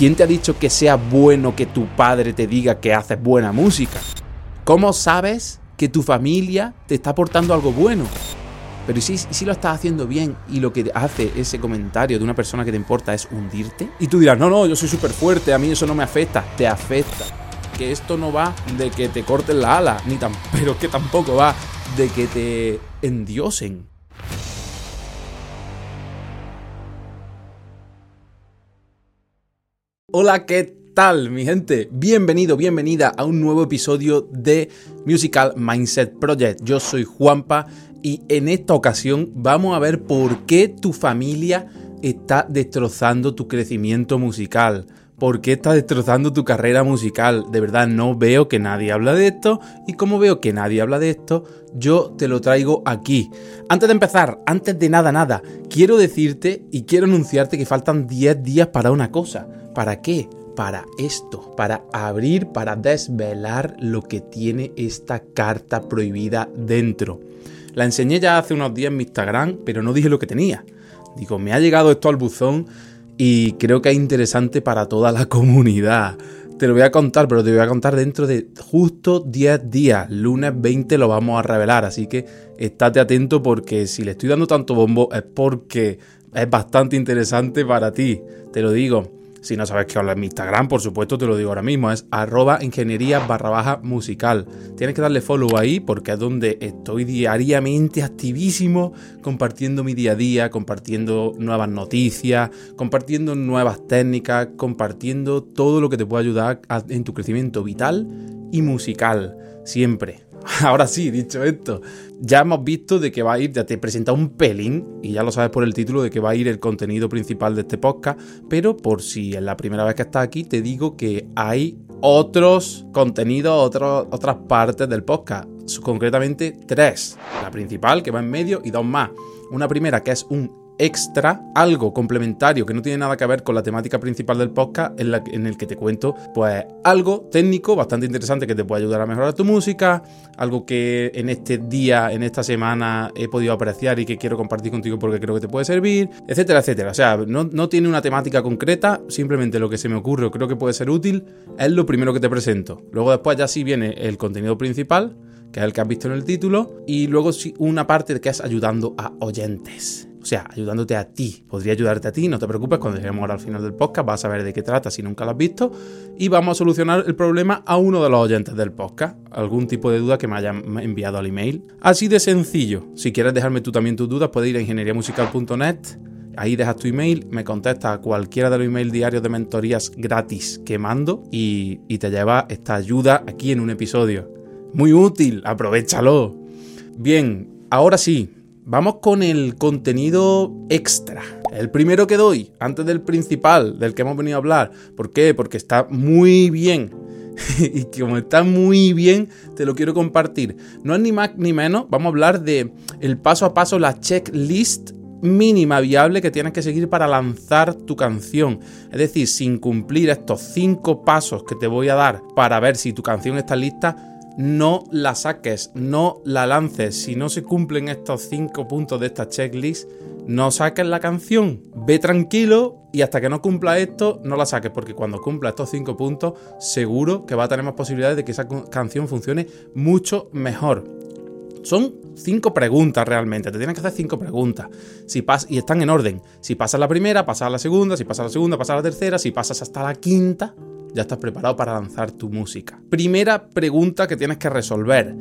¿Quién te ha dicho que sea bueno que tu padre te diga que haces buena música? ¿Cómo sabes que tu familia te está aportando algo bueno? Pero ¿y si, si lo estás haciendo bien y lo que hace ese comentario de una persona que te importa es hundirte? Y tú dirás, no, no, yo soy súper fuerte, a mí eso no me afecta. Te afecta. Que esto no va de que te corten la ala, ni tan, pero que tampoco va de que te endiosen. Hola, ¿qué tal, mi gente? Bienvenido, bienvenida a un nuevo episodio de Musical Mindset Project. Yo soy Juanpa y en esta ocasión vamos a ver por qué tu familia está destrozando tu crecimiento musical. ¿Por qué está destrozando tu carrera musical? De verdad no veo que nadie habla de esto y como veo que nadie habla de esto, yo te lo traigo aquí. Antes de empezar, antes de nada, nada, quiero decirte y quiero anunciarte que faltan 10 días para una cosa. ¿Para qué? Para esto, para abrir, para desvelar lo que tiene esta carta prohibida dentro. La enseñé ya hace unos días en mi Instagram, pero no dije lo que tenía. Digo, me ha llegado esto al buzón y creo que es interesante para toda la comunidad. Te lo voy a contar, pero te voy a contar dentro de justo 10 días. Lunes 20 lo vamos a revelar, así que estate atento porque si le estoy dando tanto bombo es porque es bastante interesante para ti. Te lo digo. Si no sabes qué habla en mi Instagram, por supuesto te lo digo ahora mismo, es arroba ingeniería barra baja musical. Tienes que darle follow ahí porque es donde estoy diariamente activísimo, compartiendo mi día a día, compartiendo nuevas noticias, compartiendo nuevas técnicas, compartiendo todo lo que te pueda ayudar en tu crecimiento vital y musical, siempre. Ahora sí, dicho esto, ya hemos visto de que va a ir, ya te he presentado un pelín, y ya lo sabes por el título, de que va a ir el contenido principal de este podcast, pero por si es la primera vez que estás aquí, te digo que hay otros contenidos, otras partes del podcast, concretamente tres. La principal, que va en medio, y dos más. Una primera que es un extra, algo complementario que no tiene nada que ver con la temática principal del podcast, en, la, el que te cuento, pues algo técnico bastante interesante que te puede ayudar a mejorar tu música, algo que en este día, en esta semana he podido apreciar y que quiero compartir contigo porque creo que te puede servir, etcétera, etcétera. O sea, no, no tiene una temática concreta, simplemente lo que se me ocurre o creo que puede ser útil es lo primero que te presento. Luego después ya sí viene el contenido principal que es el que has visto en el título, y luego una parte que es ayudando a oyentes. O sea, ayudándote a ti. Podría ayudarte a ti, no te preocupes, cuando lleguemos ahora al final del podcast vas a ver de qué trata si nunca lo has visto. Y vamos a solucionar el problema a uno de los oyentes del podcast. Algún tipo de duda que me hayan enviado al email. Así de sencillo. Si quieres dejarme tú también tus dudas, puedes ir a ingenieriamusical.net. Ahí dejas tu email, me contestas a cualquiera de los emails diarios de mentorías gratis que mando y, y te lleva esta ayuda aquí en un episodio. Muy útil, aprovechalo. Bien, ahora sí, Vamos con el contenido extra. El primero que doy, antes del principal, del que hemos venido a hablar. ¿Por qué? Porque está muy bien. y como está muy bien, te lo quiero compartir. No es ni más ni menos, vamos a hablar de el paso a paso, la checklist mínima viable que tienes que seguir para lanzar tu canción. Es decir, sin cumplir estos cinco pasos que te voy a dar para ver si tu canción está lista, no la saques, no la lances. Si no se cumplen estos cinco puntos de esta checklist, no saques la canción. Ve tranquilo y hasta que no cumpla esto, no la saques, porque cuando cumpla estos cinco puntos, seguro que va a tener más posibilidades de que esa canción funcione mucho mejor. Son cinco preguntas realmente, te tienes que hacer cinco preguntas. Si y están en orden. Si pasas la primera, pasas la segunda, si pasas la segunda, pasas la tercera, si pasas hasta la quinta, ya estás preparado para lanzar tu música. Primera pregunta que tienes que resolver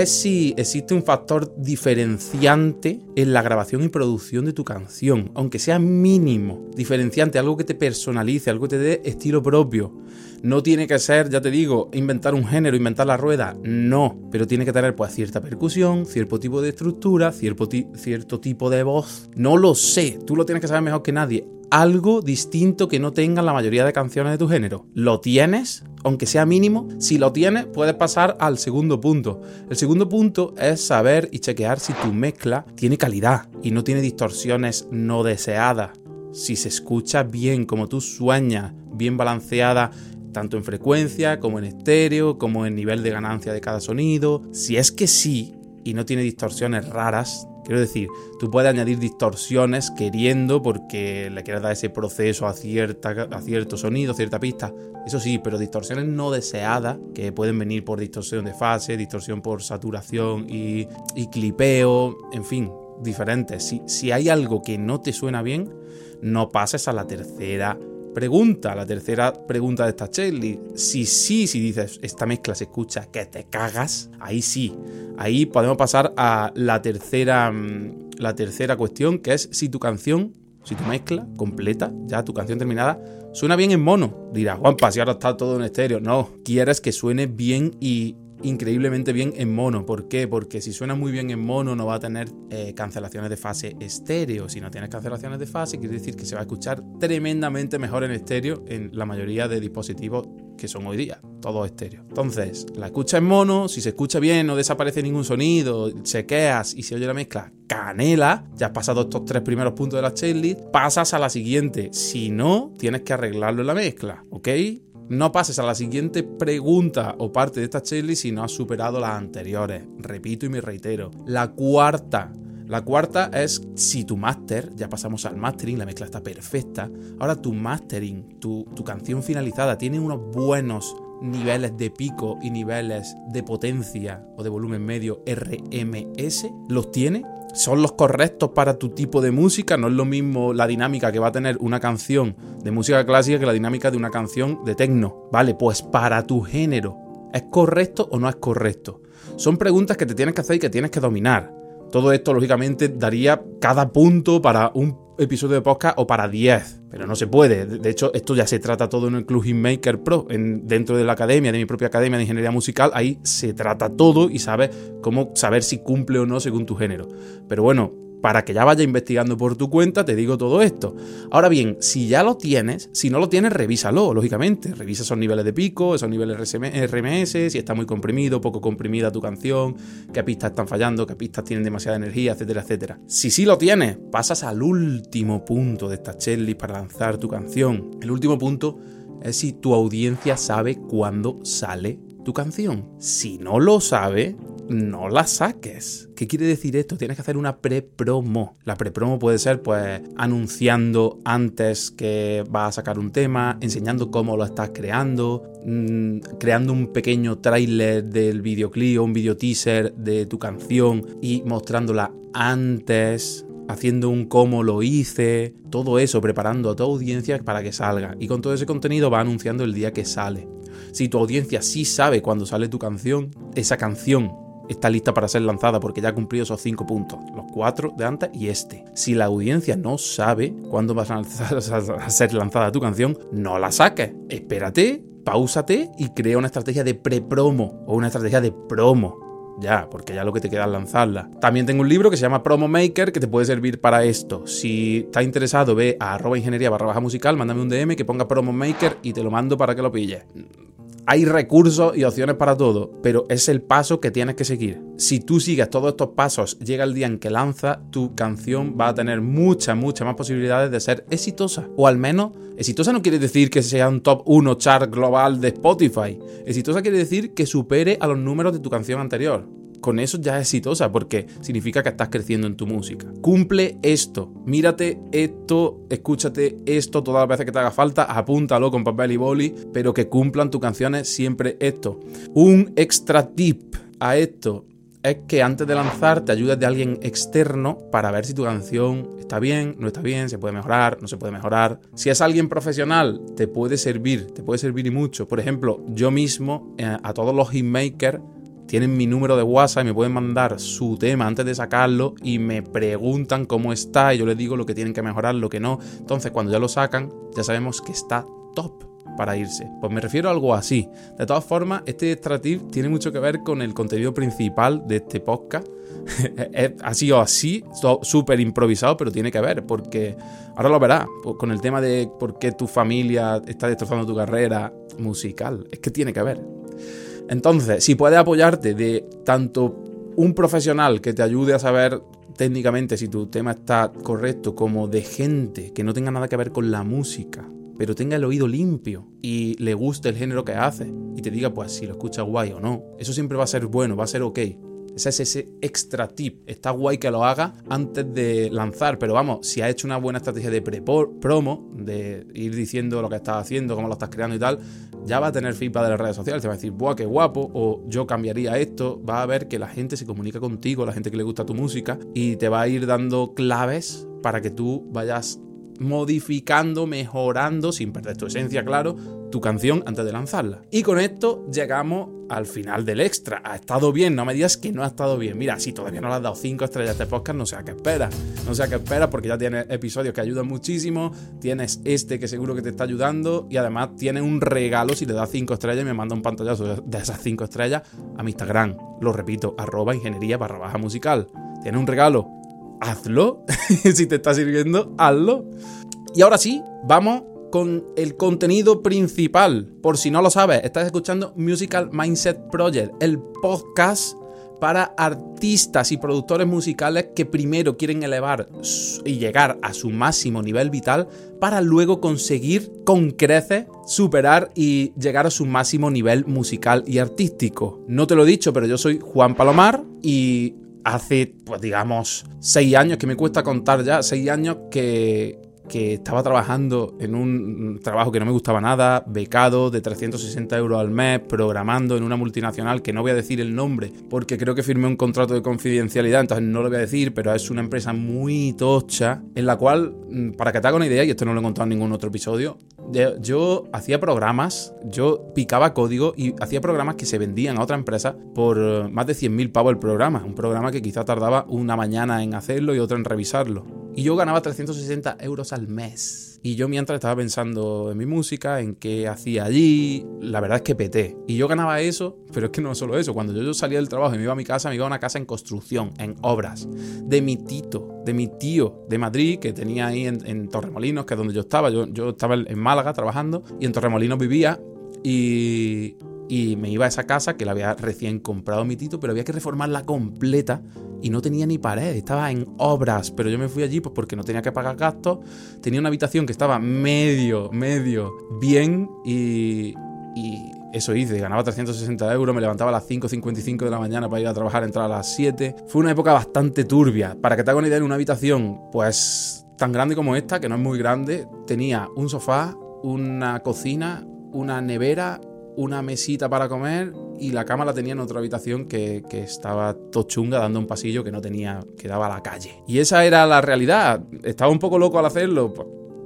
es si existe un factor diferenciante en la grabación y producción de tu canción, aunque sea mínimo, diferenciante, algo que te personalice, algo que te dé estilo propio. No tiene que ser, ya te digo, inventar un género, inventar la rueda, no, pero tiene que tener pues cierta percusión, cierto tipo de estructura, cierto, cierto tipo de voz. No lo sé, tú lo tienes que saber mejor que nadie algo distinto que no tengan la mayoría de canciones de tu género. ¿Lo tienes? Aunque sea mínimo, si lo tienes, puedes pasar al segundo punto. El segundo punto es saber y chequear si tu mezcla tiene calidad y no tiene distorsiones no deseadas. Si se escucha bien como tú sueñas, bien balanceada, tanto en frecuencia como en estéreo, como en nivel de ganancia de cada sonido. Si es que sí, y no tiene distorsiones raras, Quiero decir, tú puedes añadir distorsiones queriendo porque le quieres dar ese proceso a, cierta, a cierto sonido, cierta pista. Eso sí, pero distorsiones no deseadas, que pueden venir por distorsión de fase, distorsión por saturación y, y clipeo, en fin, diferentes. Si, si hay algo que no te suena bien, no pases a la tercera pregunta, la tercera pregunta de esta checklist. Si sí, si dices esta mezcla se escucha que te cagas, ahí sí. Ahí podemos pasar a la tercera, mm, la tercera cuestión, que es si tu canción, si tu mezcla completa, ya tu canción terminada, suena bien en mono. Dirás, Juanpa, si ahora está todo en estéreo. No, quieres que suene bien y increíblemente bien en mono. ¿Por qué? Porque si suena muy bien en mono no va a tener eh, cancelaciones de fase estéreo. Si no tienes cancelaciones de fase, quiere decir que se va a escuchar tremendamente mejor en estéreo en la mayoría de dispositivos que son hoy día, todo estéreo. Entonces, la escucha en mono, si se escucha bien, no desaparece ningún sonido, chequeas y se oye la mezcla canela, ya has pasado estos tres primeros puntos de la checklist, pasas a la siguiente. Si no, tienes que arreglarlo en la mezcla, ¿ok? No pases a la siguiente pregunta o parte de esta checklist si no has superado las anteriores. Repito y me reitero. La cuarta. La cuarta es si tu máster, ya pasamos al mastering, la mezcla está perfecta. Ahora tu mastering, tu, tu canción finalizada, tiene unos buenos niveles de pico y niveles de potencia o de volumen medio RMS, los tiene, son los correctos para tu tipo de música, no es lo mismo la dinámica que va a tener una canción de música clásica que la dinámica de una canción de techno. Vale, pues para tu género, ¿es correcto o no es correcto? Son preguntas que te tienes que hacer y que tienes que dominar. Todo esto, lógicamente, daría cada punto para un episodio de podcast o para 10, pero no se puede. De hecho, esto ya se trata todo en el Club Hitmaker Pro, en, dentro de la academia, de mi propia academia de ingeniería musical, ahí se trata todo y sabes cómo saber si cumple o no según tu género. Pero bueno, para que ya vaya investigando por tu cuenta, te digo todo esto. Ahora bien, si ya lo tienes, si no lo tienes, revísalo, lógicamente. Revisa esos niveles de pico, esos niveles RMS, si está muy comprimido, poco comprimida tu canción, qué pistas están fallando, qué pistas tienen demasiada energía, etcétera, etcétera. Si sí lo tienes, pasas al último punto de esta checklist para lanzar tu canción. El último punto es si tu audiencia sabe cuándo sale tu canción. Si no lo sabe, no la saques. ¿Qué quiere decir esto? Tienes que hacer una pre-promo. La pre-promo puede ser pues anunciando antes que vas a sacar un tema, enseñando cómo lo estás creando, mm, creando un pequeño tráiler del videoclip o un video teaser de tu canción y mostrándola antes haciendo un cómo lo hice, todo eso, preparando a tu audiencia para que salga. Y con todo ese contenido va anunciando el día que sale. Si tu audiencia sí sabe cuándo sale tu canción, esa canción está lista para ser lanzada porque ya ha cumplido esos cinco puntos, los cuatro de antes y este. Si la audiencia no sabe cuándo va a ser lanzada tu canción, no la saques. Espérate, pausate y crea una estrategia de pre-promo o una estrategia de promo. Ya, porque ya lo que te queda es lanzarla. También tengo un libro que se llama Promo Maker que te puede servir para esto. Si estás interesado, ve a arroba ingeniería barra baja musical, mándame un DM que ponga Promo Maker y te lo mando para que lo pilles hay recursos y opciones para todo, pero es el paso que tienes que seguir. Si tú sigues todos estos pasos, llega el día en que lanza, tu canción va a tener muchas, muchas más posibilidades de ser exitosa. O al menos, exitosa no quiere decir que sea un top 1 chart global de Spotify. Exitosa quiere decir que supere a los números de tu canción anterior con eso ya es exitosa porque significa que estás creciendo en tu música. Cumple esto, mírate esto, escúchate esto todas las veces que te haga falta, apúntalo con papel y boli, pero que cumplan tus canciones siempre esto. Un extra tip a esto es que antes de lanzar te ayudes de alguien externo para ver si tu canción está bien, no está bien, se puede mejorar, no se puede mejorar. Si es alguien profesional, te puede servir, te puede servir y mucho. Por ejemplo, yo mismo, eh, a todos los hitmakers, tienen mi número de WhatsApp y me pueden mandar su tema antes de sacarlo y me preguntan cómo está y yo les digo lo que tienen que mejorar, lo que no. Entonces cuando ya lo sacan, ya sabemos que está top para irse. Pues me refiero a algo así. De todas formas, este extra tiene mucho que ver con el contenido principal de este podcast. ha sido así, súper improvisado, pero tiene que ver, porque ahora lo verás, pues, con el tema de por qué tu familia está destrozando tu carrera musical. Es que tiene que ver. Entonces, si puedes apoyarte de tanto un profesional que te ayude a saber técnicamente si tu tema está correcto, como de gente que no tenga nada que ver con la música, pero tenga el oído limpio y le guste el género que hace y te diga pues si lo escucha guay o no, eso siempre va a ser bueno, va a ser ok. Ese es ese extra tip. Está guay que lo haga antes de lanzar, pero vamos, si has hecho una buena estrategia de pre-promo, de ir diciendo lo que estás haciendo, cómo lo estás creando y tal, ya va a tener feedback de las redes sociales. Te va a decir, ¡buah, qué guapo! O yo cambiaría esto. Va a ver que la gente se comunica contigo, la gente que le gusta tu música, y te va a ir dando claves para que tú vayas modificando, mejorando, sin perder tu esencia, claro, tu canción antes de lanzarla. Y con esto llegamos al final del extra. ¿Ha estado bien? No me digas que no ha estado bien. Mira, si todavía no le has dado 5 estrellas de podcast, no sé a qué esperas. No sé a qué esperas porque ya tienes episodios que ayudan muchísimo. Tienes este que seguro que te está ayudando. Y además tienes un regalo si le das 5 estrellas y me manda un pantallazo de esas 5 estrellas a mi Instagram. Lo repito, arroba ingeniería barra baja musical. Tienes un regalo hazlo. si te está sirviendo, hazlo. Y ahora sí, vamos con el contenido principal. Por si no lo sabes, estás escuchando Musical Mindset Project, el podcast para artistas y productores musicales que primero quieren elevar y llegar a su máximo nivel vital para luego conseguir con creces superar y llegar a su máximo nivel musical y artístico. No te lo he dicho, pero yo soy Juan Palomar y hace, pues digamos, seis años, que me cuesta contar ya, seis años que, que estaba trabajando en un trabajo que no me gustaba nada, becado de 360 euros al mes, programando en una multinacional que no voy a decir el nombre porque creo que firmé un contrato de confidencialidad, entonces no lo voy a decir, pero es una empresa muy tocha en la cual, mm, para que te haga una idea, y esto no lo he contado en ningún otro episodio, yo hacía programas, yo picaba código y hacía programas que se vendían a otra empresa por eh, más de 100.000 pavos el programa, un programa que quizá tardaba una mañana en hacerlo y otra en revisarlo. Y yo ganaba 360 euros al mes. Y yo mientras estaba pensando en mi música, en qué hacía allí, la verdad es que peté. Y yo ganaba eso, pero es que no solo eso. Cuando yo, salía del trabajo y me iba a mi casa, me iba a una casa en construcción, en obras, de mi tito, de mi tío de Madrid, que tenía ahí en, Torremolinos, que es donde yo estaba. Yo, yo estaba en Málaga trabajando y en Torremolinos vivía. Y, y me iba a esa casa que la había recién comprado mi tito, pero había que reformarla completa y no tenía ni pared, estaba en obras, pero yo me fui allí pues porque no tenía que pagar gastos, tenía una habitación que estaba medio, medio bien y, y eso hice, ganaba 360 euros, me levantaba a las 5.55 de la mañana para ir a trabajar, entrar a las 7. Fue una época bastante turbia. Para que te haga una idea, en una habitación pues tan grande como esta, que no es muy grande, tenía un sofá, una cocina, una nevera, una mesita para comer y la cama la tenía en otra habitación que, que, estaba tochunga dando un pasillo que no tenía, que daba a la calle. Y esa era la realidad. Estaba un poco loco al hacerlo.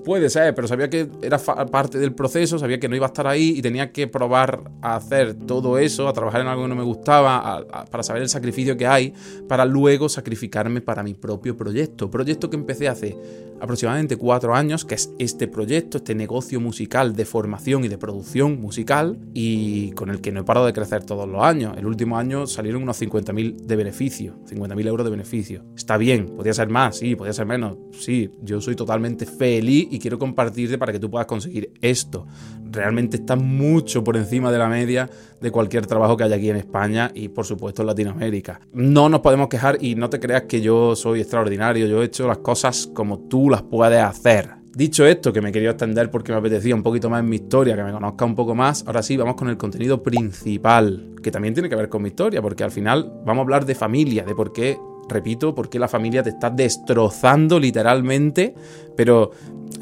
Puede ser, pero sabía que era parte del proceso, sabía que no iba a estar ahí y tenía que probar a hacer todo eso, a trabajar en algo que no me gustaba, para saber el sacrificio que hay, para luego sacrificarme para mi propio proyecto. Proyecto que empecé hace aproximadamente cuatro años, que es este proyecto, este negocio musical de formación y de producción musical, y con el que no he parado de crecer todos los años. El último año salieron unos 50.000 de beneficio, 50.000 euros de beneficio. Está bien, podría ser más, sí, podría ser menos, sí, yo soy totalmente feliz y quiero compartirte para que tú puedas conseguir esto. Realmente está mucho por encima de la media de cualquier trabajo que haya aquí en España y por supuesto en Latinoamérica. No nos podemos quejar y no te creas que yo soy extraordinario, yo he hecho las cosas como tú las puedes hacer. Dicho esto, que me quería extender porque me apetecía un poquito más en mi historia, que me conozca un poco más, ahora sí, vamos con el contenido principal, que también tiene que ver con mi historia, porque al final vamos a hablar de familia, de por qué repito, porque la familia te está destrozando literalmente, pero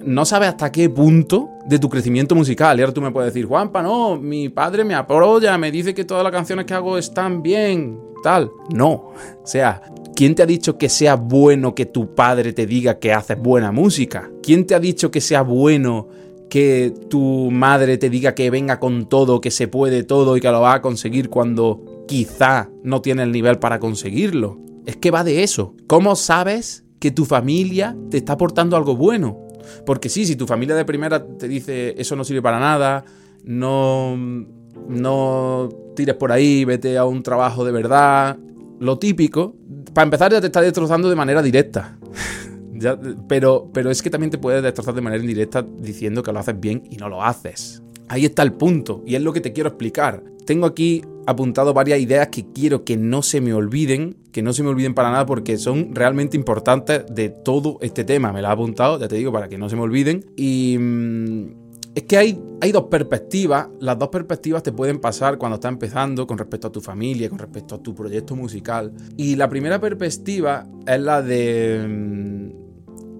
no sabes hasta qué punto de tu crecimiento musical. Y ahora tú me puedes decir, Juanpa, no, mi padre me apoya, me dice que todas las canciones que hago están bien, tal. No, o sea, ¿quién te ha dicho que sea bueno que tu padre te diga que haces buena música? ¿Quién te ha dicho que sea bueno que tu madre te diga que venga con todo, que se puede todo y que lo va a conseguir cuando quizá no tiene el nivel para conseguirlo? Es que va de eso. ¿Cómo sabes que tu familia te está aportando algo bueno? Porque sí, si tu familia de primera te dice eso no sirve para nada, no, no tires por ahí, vete a un trabajo de verdad, lo típico, para empezar ya te está destrozando de manera directa. pero, pero es que también te puedes destrozar de manera indirecta diciendo que lo haces bien y no lo haces. Ahí está el punto, y es lo que te quiero explicar. Tengo aquí apuntado varias ideas que quiero que no se me olviden, que no se me olviden para nada porque son realmente importantes de todo este tema. Me las he apuntado, ya te digo, para que no se me olviden. Y, mm, es que hay, hay dos perspectivas. Las dos perspectivas te pueden pasar cuando estás empezando con respecto a tu familia, con respecto a tu proyecto musical. Y la primera perspectiva es la de mm,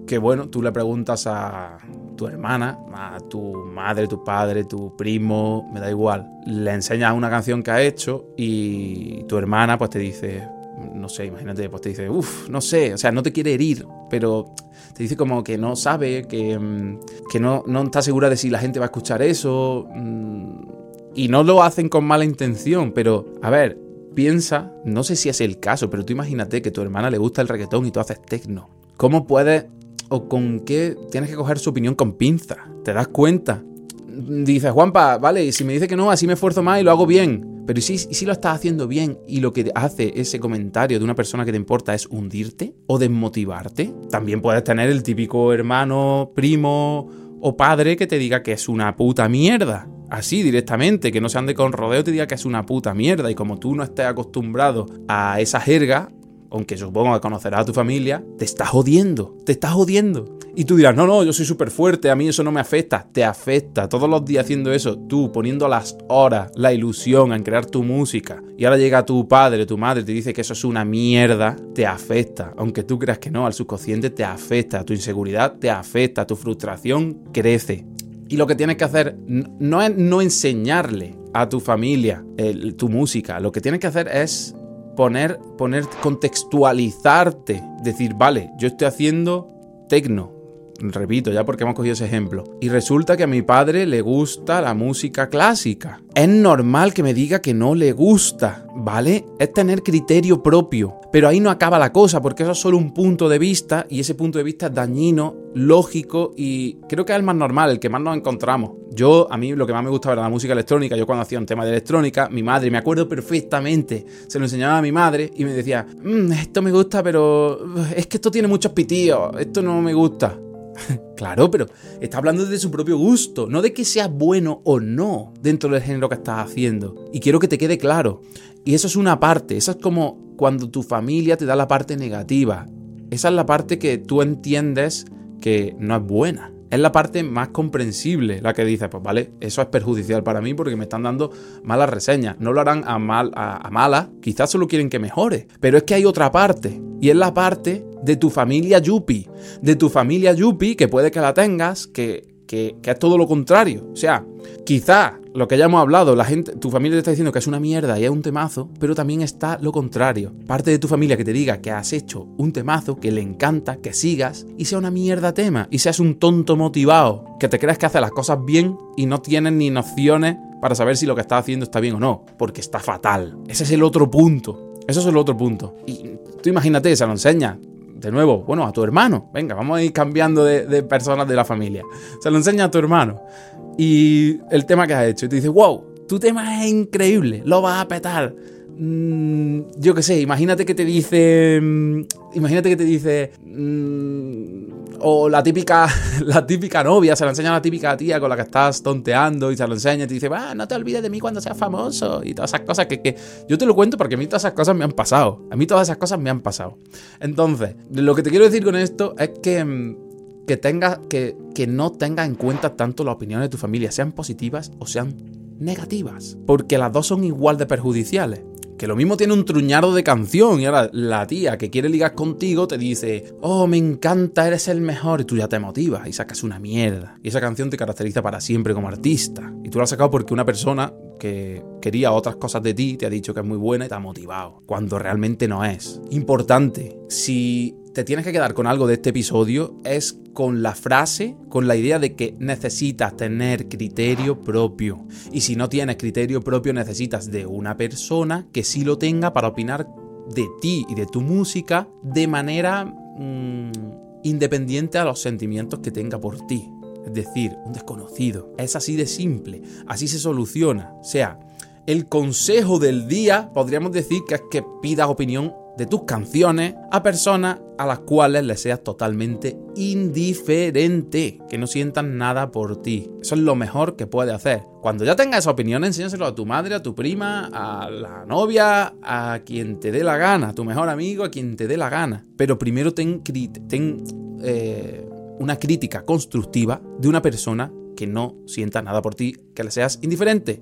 que, bueno, tú le preguntas a tu hermana, a tu madre, tu padre, tu primo, me da igual. Le enseñas una canción que ha hecho y tu hermana pues te dice, no sé, imagínate, pues te dice, uff, no sé, o sea, no te quiere herir, pero te dice como que no sabe, que, mm, que no, no está segura de si la gente va a escuchar eso. Mm, y no lo hacen con mala intención, pero a ver, piensa, no sé si es el caso, pero tú imagínate que tu hermana le gusta el reggaetón y tú haces tecno. ¿Cómo puedes o con qué tienes que coger su opinión con pinza? ¿Te das cuenta? Dices, Juanpa, vale, y si me dice que no, así me esfuerzo más y lo hago bien. Pero ¿y si, si lo estás haciendo bien y lo que hace ese comentario de una persona que te importa es hundirte o desmotivarte? También puedes tener el típico hermano, primo o padre que te diga que es una puta mierda. Así directamente, que no se ande con rodeo, te diga que es una puta mierda. Y como tú no estés acostumbrado a esa jerga, aunque supongo que conocerás a tu familia, te estás jodiendo, te estás jodiendo. Y tú dirás, no, no, yo soy súper fuerte, a mí eso no me afecta. Te afecta, todos los días haciendo eso, tú poniendo las horas, la ilusión en crear tu música. Y ahora llega tu padre, tu madre, te dice que eso es una mierda, te afecta. Aunque tú creas que no, al subconsciente te afecta, tu inseguridad te afecta, tu frustración crece. Y lo que tienes que hacer no es no enseñarle a tu familia tu música, lo que tienes que hacer es poner, poner, contextualizarte, decir, vale, yo estoy haciendo tecno, repito, ya porque hemos cogido ese ejemplo, y resulta que a mi padre le gusta la música clásica. Es normal que me diga que no le gusta, ¿vale? Es tener criterio propio. Pero ahí no acaba la cosa, porque eso es solo un punto de vista, y ese punto de vista es dañino, lógico, y creo que es el más normal, el que más nos encontramos. Yo, a mí lo que más me gustaba era la música electrónica. Yo cuando hacía un tema de electrónica, mi madre, me acuerdo perfectamente, se lo enseñaba a mi madre y me decía, mm, esto me gusta, pero es que esto tiene muchos pitíos, esto no me gusta. claro, pero está hablando de su propio gusto, no de que sea bueno o no dentro del género que estás haciendo. Y quiero que te quede claro. Y eso es una parte, eso es como cuando tu familia te da la parte negativa. Esa es la parte que tú entiendes que no es buena. Es la parte más comprensible, la que dice, pues vale, eso es perjudicial para mí porque me están dando malas reseñas. No lo harán a, mal, a, malas, quizás solo quieren que mejore. Pero es que hay otra parte, y es la parte de tu familia Yupi. De tu familia Yupi, que puede que la tengas, que que, es todo lo contrario. O sea, quizá lo que ya hemos hablado, la gente, tu familia te está diciendo que es una mierda y es un temazo, pero también está lo contrario. Parte de tu familia que te diga que has hecho un temazo, que le encanta, que sigas y sea una mierda tema y seas un tonto motivado, que te creas que hace las cosas bien y no tienes ni nociones para saber si lo que estás haciendo está bien o no, porque está fatal. Ese es el otro punto. Eso es el otro punto. Y tú imagínate, se lo enseñas de nuevo, bueno, a tu hermano. Venga, vamos a ir cambiando de, personas de la familia. Se lo enseña a tu hermano. Y el tema que has hecho. Y te dice, wow, tu tema es increíble, lo vas a petar. Mm, yo qué sé, imagínate que te dice. Mm, imagínate que te dice. Mm, o la típica, la típica novia, se lo enseña a la típica tía con la que estás tonteando y se lo enseña y te dice, va, no te olvides de mí cuando seas famoso y todas esas cosas que, que, yo te lo cuento porque a mí todas esas cosas me han pasado. A mí todas esas cosas me han pasado. Entonces, lo que te quiero decir con esto es que, que, tengas, que, que no tengas en cuenta tanto las opiniones de tu familia, sean positivas o sean negativas, porque las dos son igual de perjudiciales. Que lo mismo tiene un truñado de canción y ahora la tía que quiere ligar contigo te dice, oh, me encanta, eres el mejor y tú ya te motivas y sacas una mierda. Y esa canción te caracteriza para siempre como artista. Y tú la has sacado porque una persona que quería otras cosas de ti te ha dicho que es muy buena y te ha motivado, cuando realmente no es. Importante, si te tienes que quedar con algo de este episodio es con la frase, con la idea de que necesitas tener criterio propio. Y si no tienes criterio propio, necesitas de una persona que sí lo tenga para opinar de ti y de tu música de manera mm, independiente a los sentimientos que tenga por ti. Es decir, un desconocido. Es así de simple. Así se soluciona. O sea, el consejo del día podríamos decir que es que pidas opinión de tus canciones a personas a las cuales le seas totalmente indiferente, que no sientan nada por ti. Eso es lo mejor que puedes hacer. Cuando ya tengas esa opinión, enséñaselo a tu madre, a tu prima, a la novia, a quien te dé la gana, a tu mejor amigo, a quien te dé la gana. Pero primero ten, ten eh, una crítica constructiva de una persona que no sienta nada por ti, que le seas indiferente.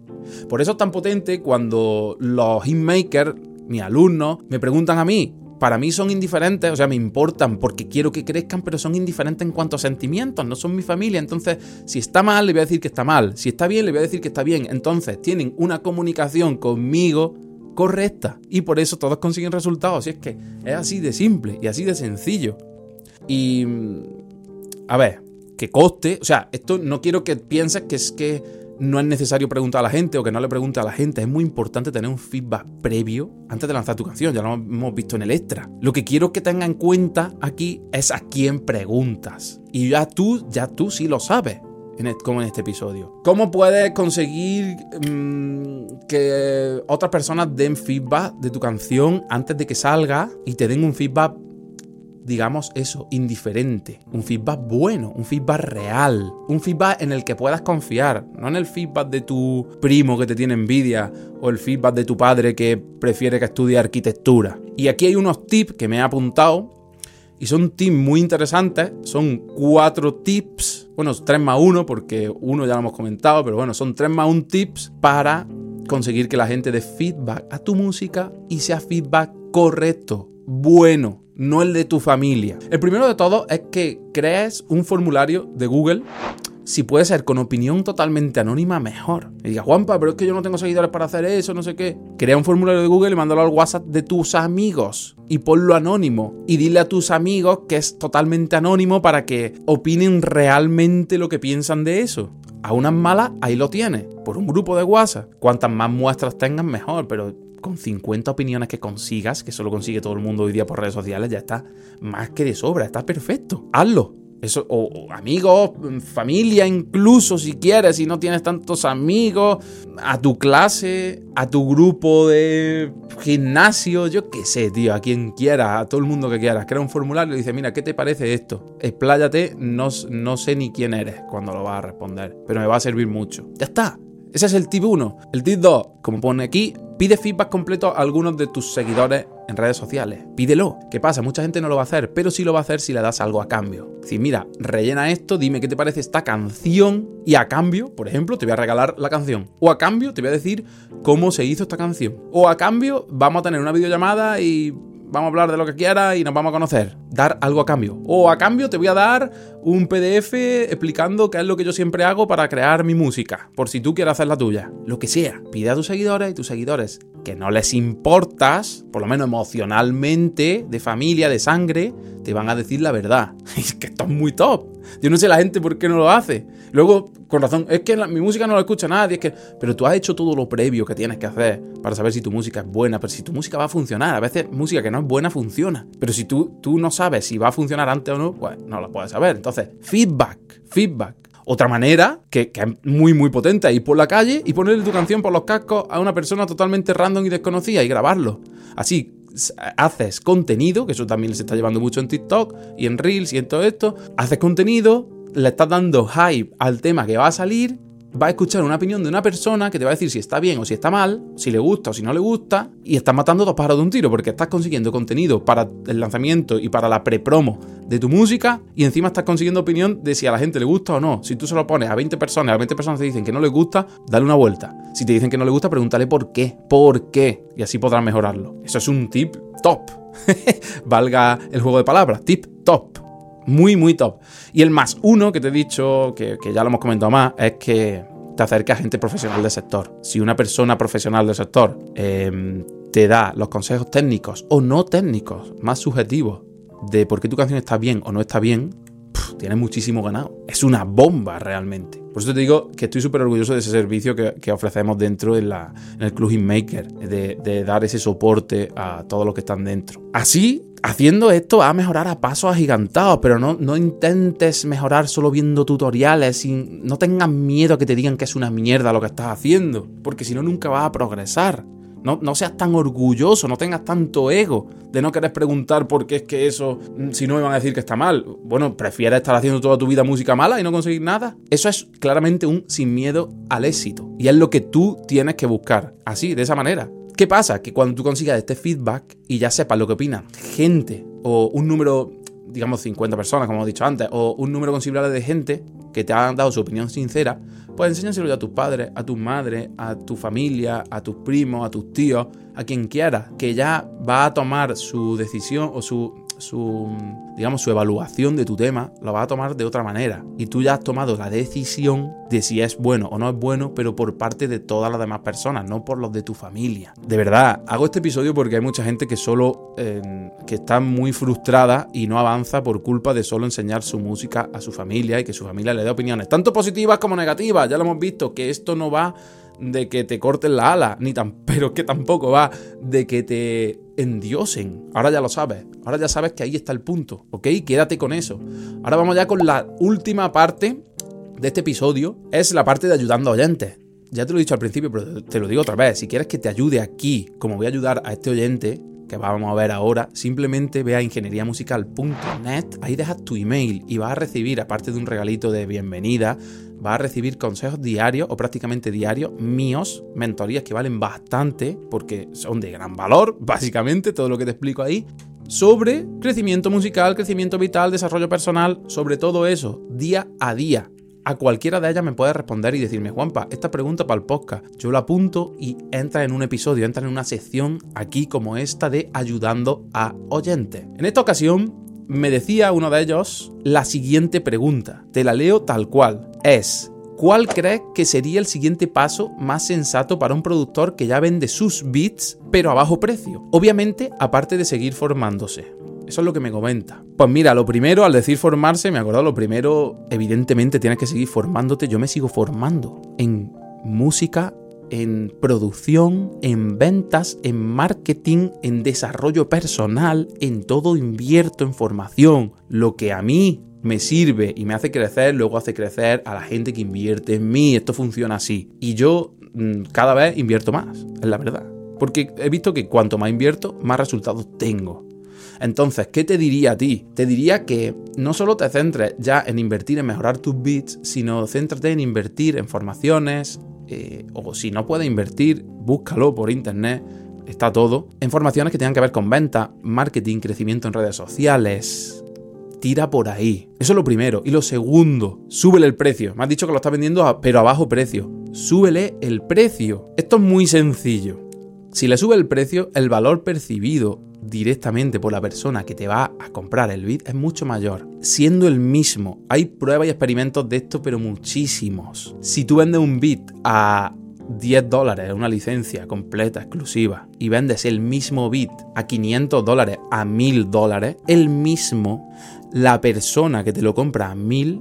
Por eso es tan potente cuando los hitmakers, mis alumnos, me preguntan a mí, para mí son indiferentes, o sea, me importan porque quiero que crezcan, pero son indiferentes en cuanto a sentimientos, no son mi familia. Entonces, si está mal, le voy a decir que está mal. Si está bien, le voy a decir que está bien. Entonces, tienen una comunicación conmigo correcta. Y por eso todos consiguen resultados. Y es que es así de simple y así de sencillo. Y... A ver, que coste. O sea, esto no quiero que pienses que es que no es necesario preguntar a la gente o que no le pregunte a la gente. Es muy importante tener un feedback previo antes de lanzar tu canción. Ya lo hemos visto en el extra. Lo que quiero que tenga en cuenta aquí es a quién preguntas. Y ya tú, ya tú sí lo sabes. como en este episodio. ¿Cómo puedes conseguir mm, que otras personas den feedback de tu canción antes de que salga y te den un feedback digamos eso, indiferente, un feedback bueno, un feedback real, un feedback en el que puedas confiar, no en el feedback de tu primo que te tiene envidia o el feedback de tu padre que prefiere que estudie arquitectura. Y aquí hay unos tips que me he apuntado y son tips muy interesantes, son cuatro tips, bueno, tres más uno porque uno ya lo hemos comentado, pero bueno, son tres más un tips para conseguir que la gente dé feedback a tu música y sea feedback correcto, bueno, no el de tu familia. El primero de todo es que crees un formulario de Google. Si puede ser con opinión totalmente anónima, mejor. Y diga, Juanpa, pero es que yo no tengo seguidores para hacer eso, no sé qué. Crea un formulario de Google y mándalo al WhatsApp de tus amigos. Y ponlo anónimo. Y dile a tus amigos que es totalmente anónimo para que opinen realmente lo que piensan de eso. A unas malas, ahí lo tienes. Por un grupo de WhatsApp. Cuantas más muestras tengan, mejor. Pero con 50 opiniones que consigas, que solo consigue todo el mundo hoy día por redes sociales, ya está más que de sobra, está perfecto. Hazlo. Eso, o, amigos, familia incluso si quieres, si no tienes tantos amigos, a tu clase, a tu grupo de gimnasio, yo qué sé, tío, a quien quiera, a todo el mundo que quieras. Crea un formulario y dice, mira, ¿qué te parece esto? Expláyate, no, no sé ni quién eres cuando lo vas a responder, pero me va a servir mucho. Ya está. Ese es el tip 1. El tip 2, como pone aquí, pide feedback completo a algunos de tus seguidores en redes sociales. Pídelo. ¿Qué pasa? Mucha gente no lo va a hacer, pero sí lo va a hacer si le das algo a cambio. Si mira, rellena esto, dime qué te parece esta canción y a cambio, por ejemplo, te voy a regalar la canción. O a cambio te voy a decir cómo se hizo esta canción. O a cambio vamos a tener una videollamada y vamos a hablar de lo que quieras y nos vamos a conocer. Dar algo a cambio. O a cambio te voy a dar un PDF explicando qué es lo que yo siempre hago para crear mi música, por si tú quieres hacer la tuya. Lo que sea. Pide a tus seguidores y tus seguidores que no les importas, por lo menos emocionalmente, de familia, de sangre, te van a decir la verdad. Es que esto es muy top. Yo no sé la gente por qué no lo hace. Luego, con razón, es que mi música no la escucha nadie, es que, pero tú has hecho todo lo previo que tienes que hacer para saber si tu música es buena, pero si tu música va a funcionar. A veces música que no es buena funciona, pero si tú, tú no sabes si va a funcionar antes o no, pues no lo puedes saber. Entonces, feedback, feedback. Otra manera, que, que, es muy muy potente, ir por la calle y ponerle tu canción por los cascos a una persona totalmente random y desconocida y grabarlo. Así, haces contenido, que eso también se está llevando mucho en TikTok y en Reels y en todo esto, haces contenido, le estás dando hype al tema que va a salir va a escuchar una opinión de una persona que te va a decir si está bien o si está mal, si le gusta o si no le gusta, y estás matando dos pájaros de un tiro porque estás consiguiendo contenido para el lanzamiento y para la pre-promo de tu música, y encima estás consiguiendo opinión de si a la gente le gusta o no. Si tú se lo pones a 20 personas, a 20 personas te dicen que no les gusta, dale una vuelta. Si te dicen que no le gusta, pregúntale por qué. ¿Por qué? Y así podrás mejorarlo. Eso es un tip top. Valga el juego de palabras. Tip top. Muy, muy top. Y el más uno que te he dicho, que, ya lo hemos comentado más, es que te acerques a gente profesional del sector. Si una persona profesional del sector em, te da los consejos técnicos o no técnicos, más subjetivos, de por qué tu canción está bien o no está bien, tienes muchísimo ganado. Es una bomba realmente. Por eso te digo que estoy súper orgulloso de ese servicio que, ofrecemos dentro de la, en el Club Maker, de, de dar ese soporte a todos los que están dentro. Así haciendo esto va a mejorar a pasos agigantados, pero no, no intentes mejorar solo viendo tutoriales y no tengas miedo a que te digan que es una mierda lo que estás haciendo, porque si no nunca vas a progresar. No, no, seas tan orgulloso, no tengas tanto ego de no querer preguntar por qué es que eso, mm, si no me van a decir que está mal. Bueno, prefieres estar haciendo toda tu vida música mala y no conseguir nada. Eso es claramente un sin miedo al éxito. Y es lo que tú tienes que buscar. Así, de esa manera. ¿Qué pasa? Que cuando tú consigas este feedback y ya sepas lo que opina gente o un número, digamos 50 personas, como hemos dicho antes, o un número considerable de gente que te han dado su opinión sincera, pues enséñaselo a tus padres, a tus madres, a tu familia, a tus primos, a tus tíos, a quien quiera, que ya va a tomar su decisión o su su, digamos, su evaluación de tu tema, lo va a tomar de otra manera. Y tú ya has tomado la decisión de si es bueno o no es bueno, pero por parte de todas las demás personas, no por los de tu familia. De verdad, hago este episodio porque hay mucha gente que solo, que está muy frustrada y no avanza por culpa de solo enseñar su música a su familia y que su familia le dé opiniones, tanto positivas como negativas. Ya lo hemos visto, que esto no va de que te corten la ala, ni tan, pero que tampoco va de que te endiosen. Ahora ya lo sabes, ahora ya sabes que ahí está el punto, ¿ok? Quédate con eso. Ahora vamos ya con la última parte de este episodio, es la parte de ayudando a oyentes. Ya te lo he dicho al principio, pero te lo digo otra vez, si quieres que te ayude aquí, como voy a ayudar a este oyente, que vamos a ver ahora, simplemente ve a ingenieriamusical.net, ahí dejas tu email y vas a recibir, aparte de un regalito de bienvenida, vas a recibir consejos diarios o prácticamente diarios míos, mentorías que valen bastante porque son de gran valor, básicamente, todo lo que te explico ahí, sobre crecimiento musical, crecimiento vital, desarrollo personal, sobre todo eso, día a día a cualquiera de ellas me puedes responder y decirme, Juanpa, esta pregunta para el podcast. Yo la apunto y entra en un episodio, entra en una sección aquí como esta de ayudando a oyentes. En esta ocasión me decía uno de ellos la siguiente pregunta. Te la leo tal cual. Es, ¿cuál crees que sería el siguiente paso más sensato para un productor que ya vende sus beats pero a bajo precio? Obviamente, aparte de seguir formándose. Eso es lo que me comenta. Pues mira, lo primero, al decir formarse, me acuerdo, lo primero, evidentemente tienes que seguir formándote. Yo me sigo formando en música, en producción, en ventas, en marketing, en desarrollo personal, en todo invierto en formación. Lo que a mí me sirve y me hace crecer, luego hace crecer a la gente que invierte en mí. Esto funciona así. Y yo mm, cada vez invierto más, es la verdad. Porque he visto que cuanto más invierto, más resultados tengo. Entonces, ¿qué te diría a ti? Te diría que no solo te centres ya en invertir en mejorar tus bits, sino céntrate en invertir en formaciones, eh, o si no puedes invertir, búscalo por internet, está todo, en formaciones que tengan que ver con venta, marketing, crecimiento en redes sociales. Tira por ahí. Eso es lo primero. Y lo segundo, súbele el precio. Me has dicho que lo estás vendiendo, pero a bajo precio. Súbele el precio. Esto es muy sencillo. Si le sube el precio, el valor percibido directamente por la persona que te va a comprar el bit es mucho mayor, siendo el mismo. Hay pruebas y experimentos de esto, pero muchísimos. Si tú vendes un bit a 10 dólares, una licencia completa, exclusiva, y vendes el mismo bit a 500 dólares, a 1000 dólares, el mismo, la persona que te lo compra a 1000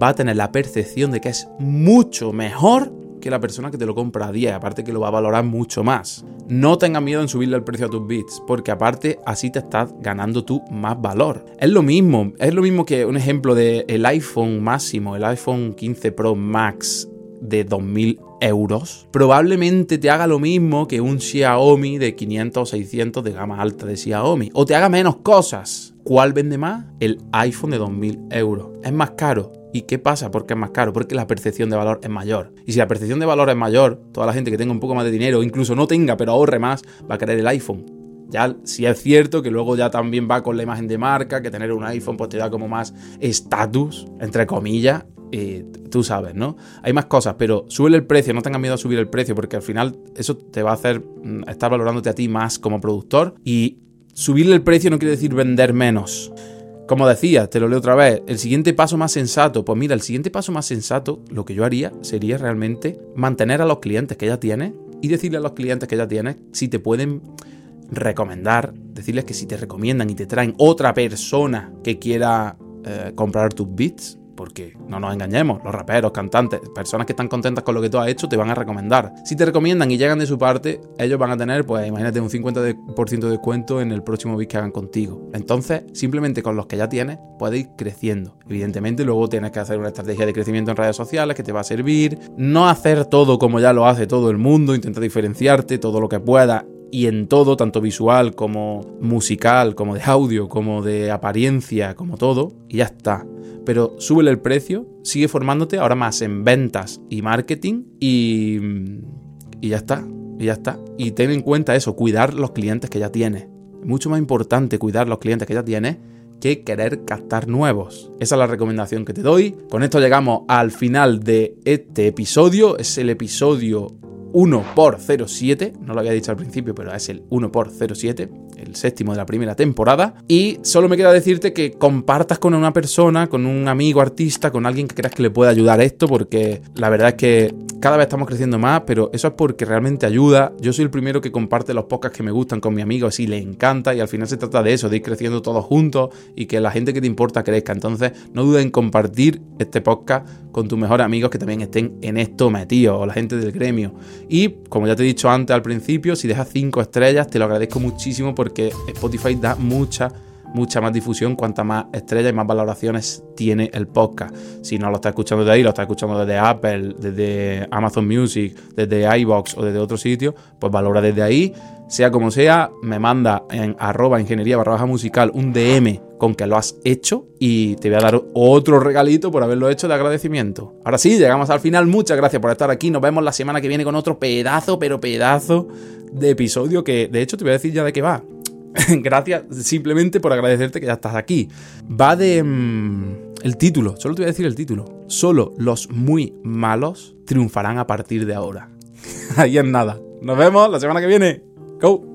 va a tener la percepción de que es mucho mejor que la persona que te lo compra a 10, aparte que lo va a valorar mucho más. No tengas miedo en subirle el precio a tus bits, porque aparte así te estás ganando tú más valor. Es lo mismo, es lo mismo que un ejemplo del el iPhone máximo, el iPhone 15 Pro Max de 2000 euros, probablemente te haga lo mismo que un Xiaomi de 500 o 600 de gama alta de Xiaomi, o te haga menos cosas. ¿Cuál vende más? El iPhone de 2000 euros. Es más caro, ¿Y qué pasa? ¿Por qué es más caro? Porque la percepción de valor es mayor. Y si la percepción de valor es mayor, toda la gente que tenga un poco más de dinero, incluso no tenga, pero ahorre más, va a querer el iPhone. Ya si es cierto que luego ya también va con la imagen de marca, que tener un iPhone pues te da como más estatus, entre comillas, tú sabes, ¿no? Hay más cosas, pero sube el precio, no tengas miedo a subir el precio, porque al final eso te va a hacer mm, estar valorándote a ti más como productor. Y subirle el precio no quiere decir vender menos. Como decía, te lo leo otra vez, el siguiente paso más sensato, pues mira, el siguiente paso más sensato, lo que yo haría sería realmente mantener a los clientes que ya tienes y decirle a los clientes que ya tienes si te pueden recomendar, decirles que si te recomiendan y te traen otra persona que quiera eh, comprar tus bits, porque no nos engañemos, los raperos, cantantes, personas que están contentas con lo que tú has hecho te van a recomendar. Si te recomiendan y llegan de su parte, ellos van a tener, pues imagínate, un 50% de descuento en el próximo beat que hagan contigo. Entonces, simplemente con los que ya tienes, puedes ir creciendo. Evidentemente, luego tienes que hacer una estrategia de crecimiento en redes sociales que te va a servir. No hacer todo como ya lo hace todo el mundo, intenta diferenciarte todo lo que pueda y en todo, tanto visual como musical, como de audio, como de apariencia, como todo, y ya está. Pero súbele el precio, sigue formándote ahora más en ventas y marketing y, y ya está, y ya está. Y ten en cuenta eso, cuidar los clientes que ya tienes. mucho más importante cuidar los clientes que ya tienes que querer captar nuevos. Esa es la recomendación que te doy. Con esto llegamos al final de este episodio. Es el episodio 1 por 07, no lo había dicho al principio, pero es el 1 por 07, el séptimo de la primera temporada. Y solo me queda decirte que compartas con una persona, con un amigo artista, con alguien que creas que le pueda ayudar esto, porque la verdad es que cada vez estamos creciendo más, pero eso es porque realmente ayuda. Yo soy el primero que comparte los podcasts que me gustan con mi amigo, y le encanta, y al final se trata de eso, de ir creciendo todos juntos y que la gente que te importa crezca. Entonces, no dudes en compartir este podcast con tus mejores amigos que también estén en esto metidos, o la gente del gremio. Y como ya te he dicho antes al principio, si dejas 5 estrellas, te lo agradezco muchísimo porque Spotify da mucha mucha más difusión cuanta más estrellas y más valoraciones tiene el podcast. Si no lo estás escuchando de ahí, lo estás escuchando desde Apple, desde Amazon Music, desde iBox o desde otro sitio, pues valora desde ahí. Sea como sea, me manda en arroba ingeniería barra baja musical un DM con que lo has hecho y te voy a dar otro regalito por haberlo hecho de agradecimiento. Ahora sí, llegamos al final. Muchas gracias por estar aquí. Nos vemos la semana que viene con otro pedazo, pero pedazo de episodio que de hecho te voy a decir ya de qué va. Gracias simplemente por agradecerte que ya estás aquí. Va de... Mm, el título, solo te voy a decir el título. Solo los muy malos triunfarán a partir de ahora. Ahí es nada. Nos vemos la semana que viene. Go.